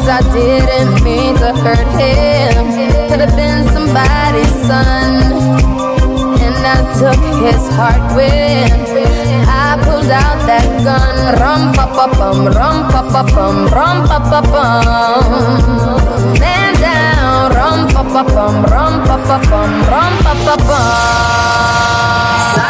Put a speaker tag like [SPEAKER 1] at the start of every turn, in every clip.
[SPEAKER 1] Cause I didn't mean to hurt him. Could have been somebody's son. And I took his heart when I pulled out that gun. Rum pa pa bum, rum pa pa bum, rum pa pa bum. Man down, rum pa pa bum, rum pa pa bum, rum pa pa bum.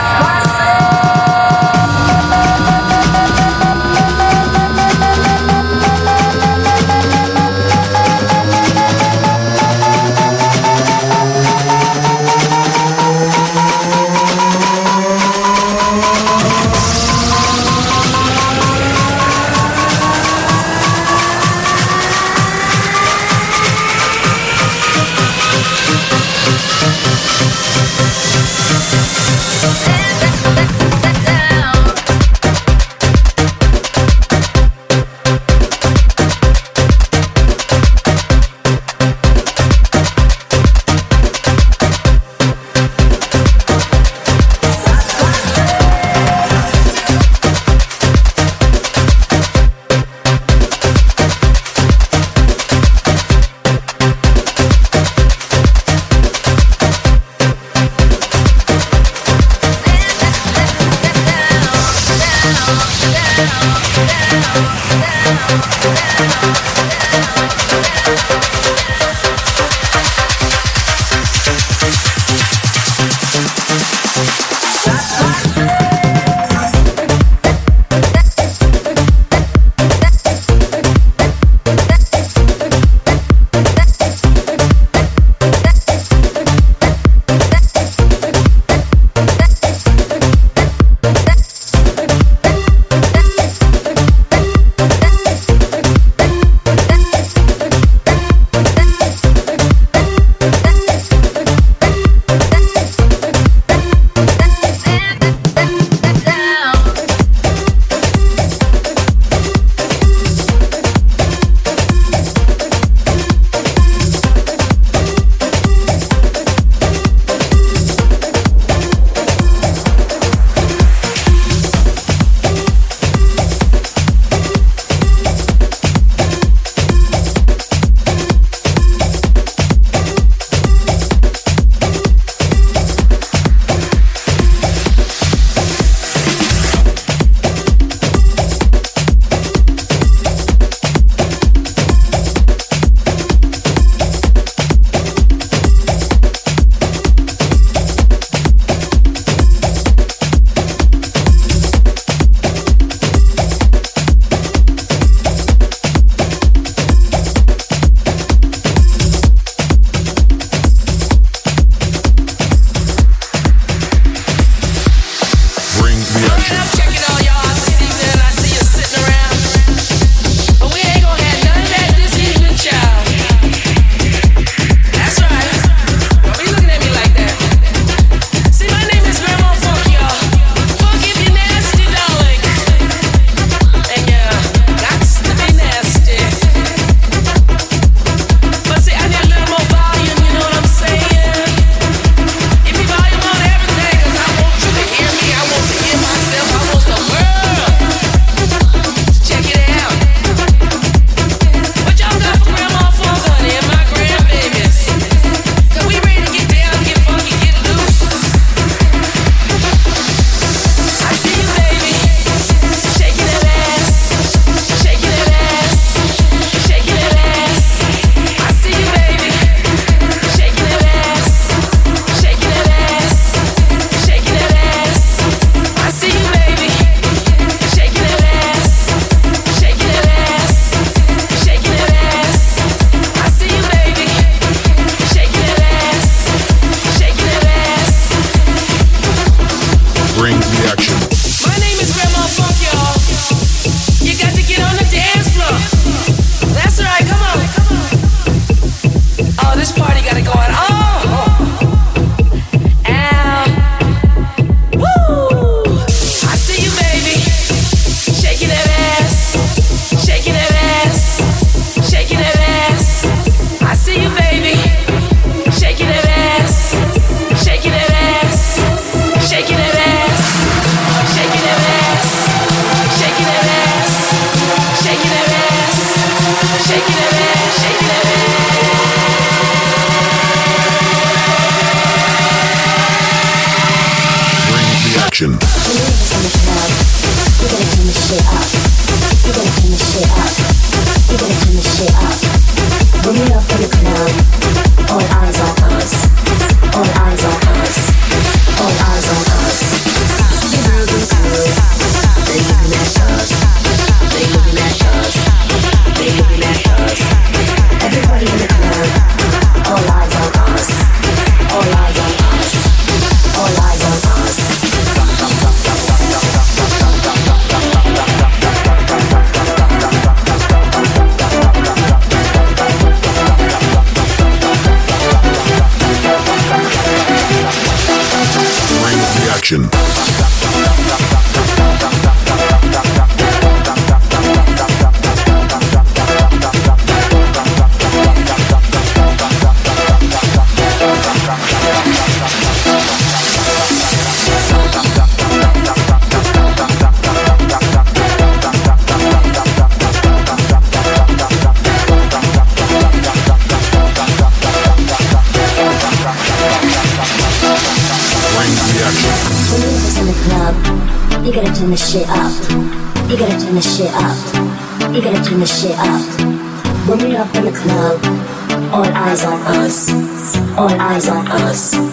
[SPEAKER 2] Turn the shit up. When we up in the club, all eyes on us. All eyes on us.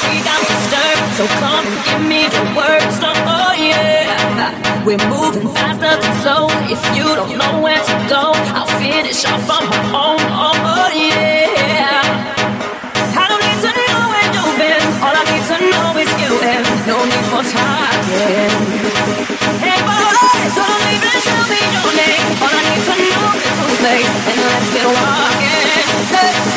[SPEAKER 3] freedom disturbed. So come and give me the word. Stop, oh yeah. We're moving faster than slow. If you don't know where to go, I'll finish off on my own. Oh, oh yeah. I don't need to know where you've been. All I need to know is you and no need for talking. Hey, boy, so don't even tell me your name. All I need to know is who's late and let's get walking. Hey.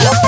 [SPEAKER 1] yeah.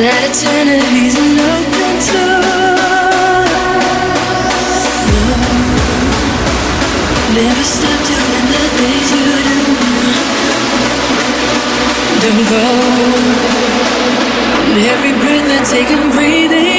[SPEAKER 1] that eternity's an open door. Never stop doing the things you do. Don't go. Every breath I take, I'm breathing.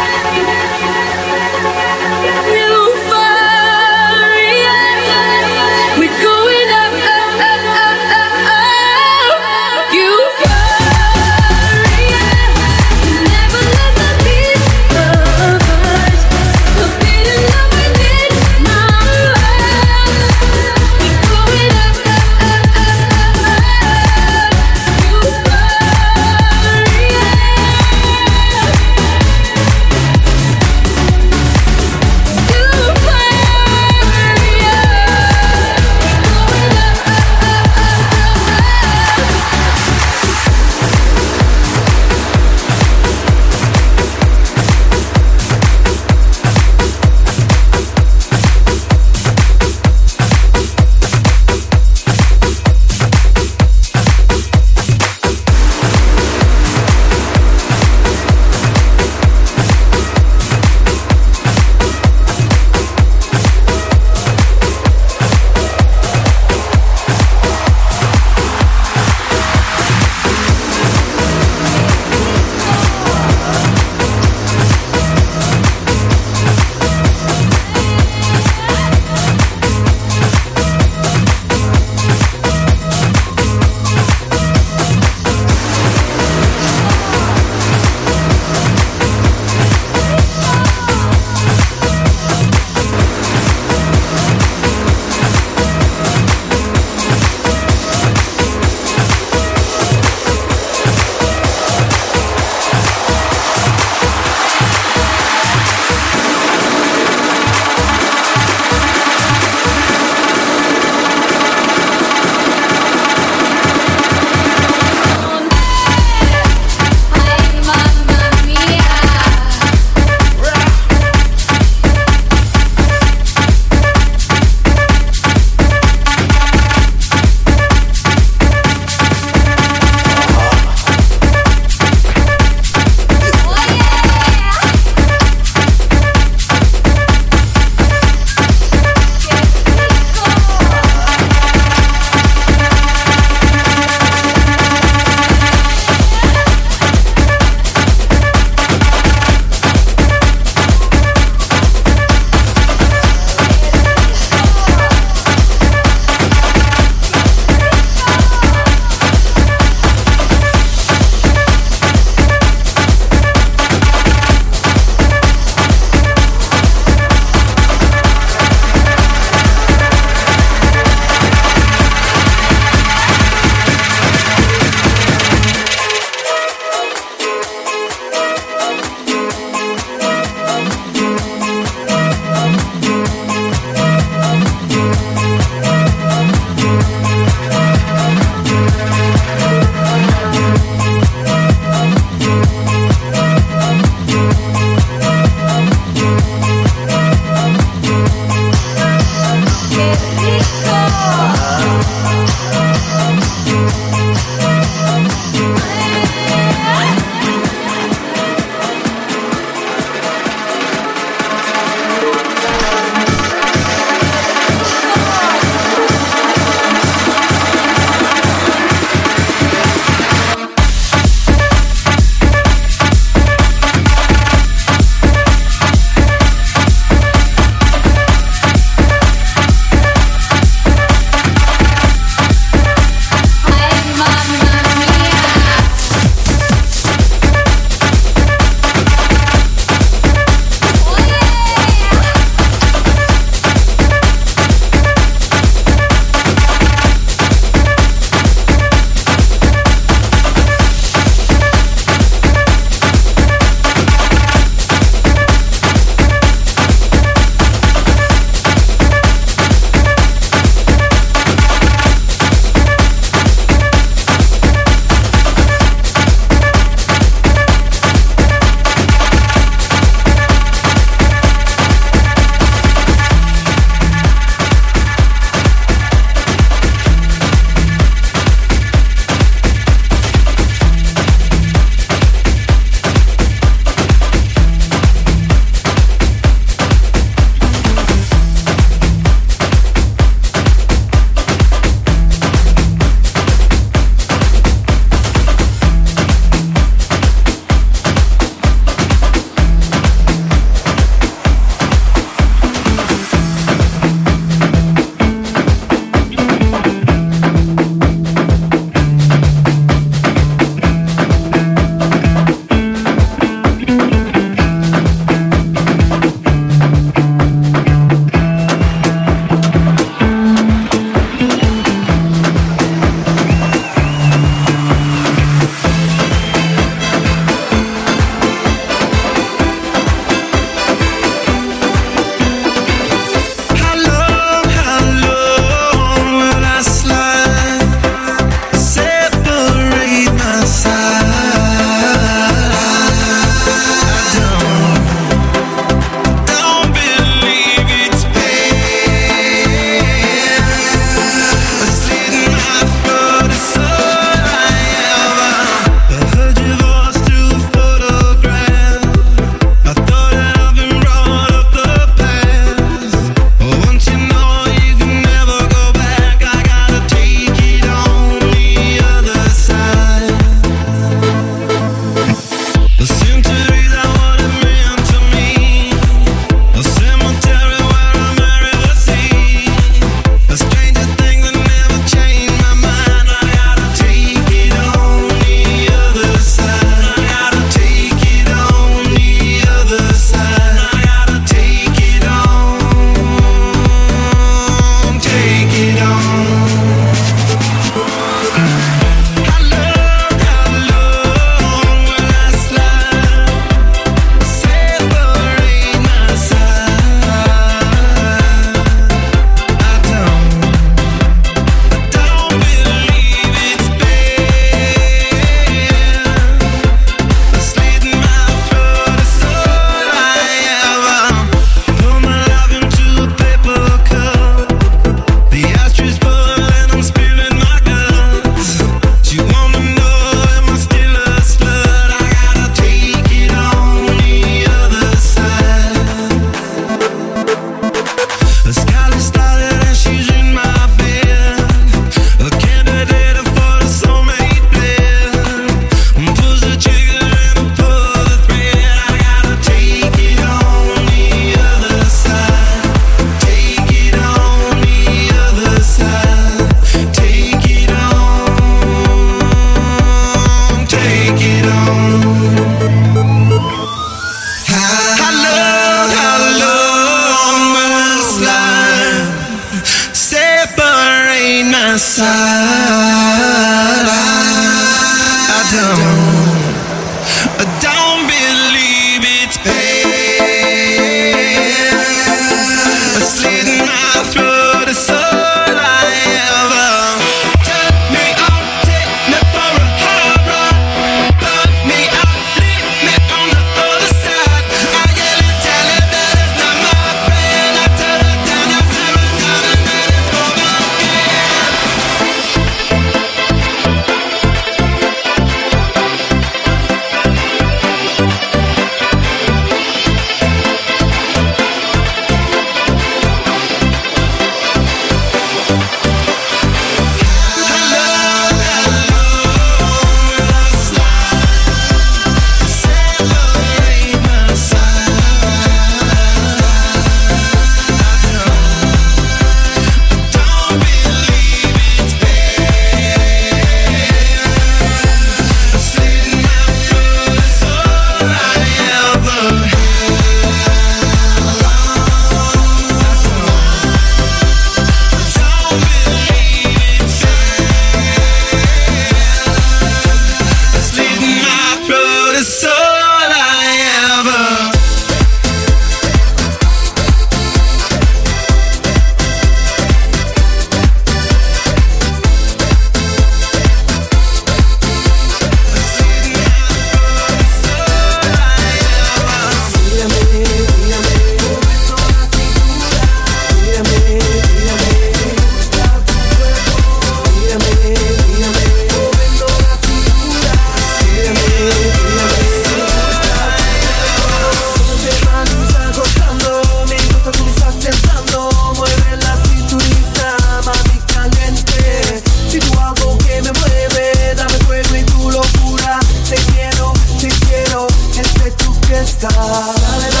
[SPEAKER 4] Entre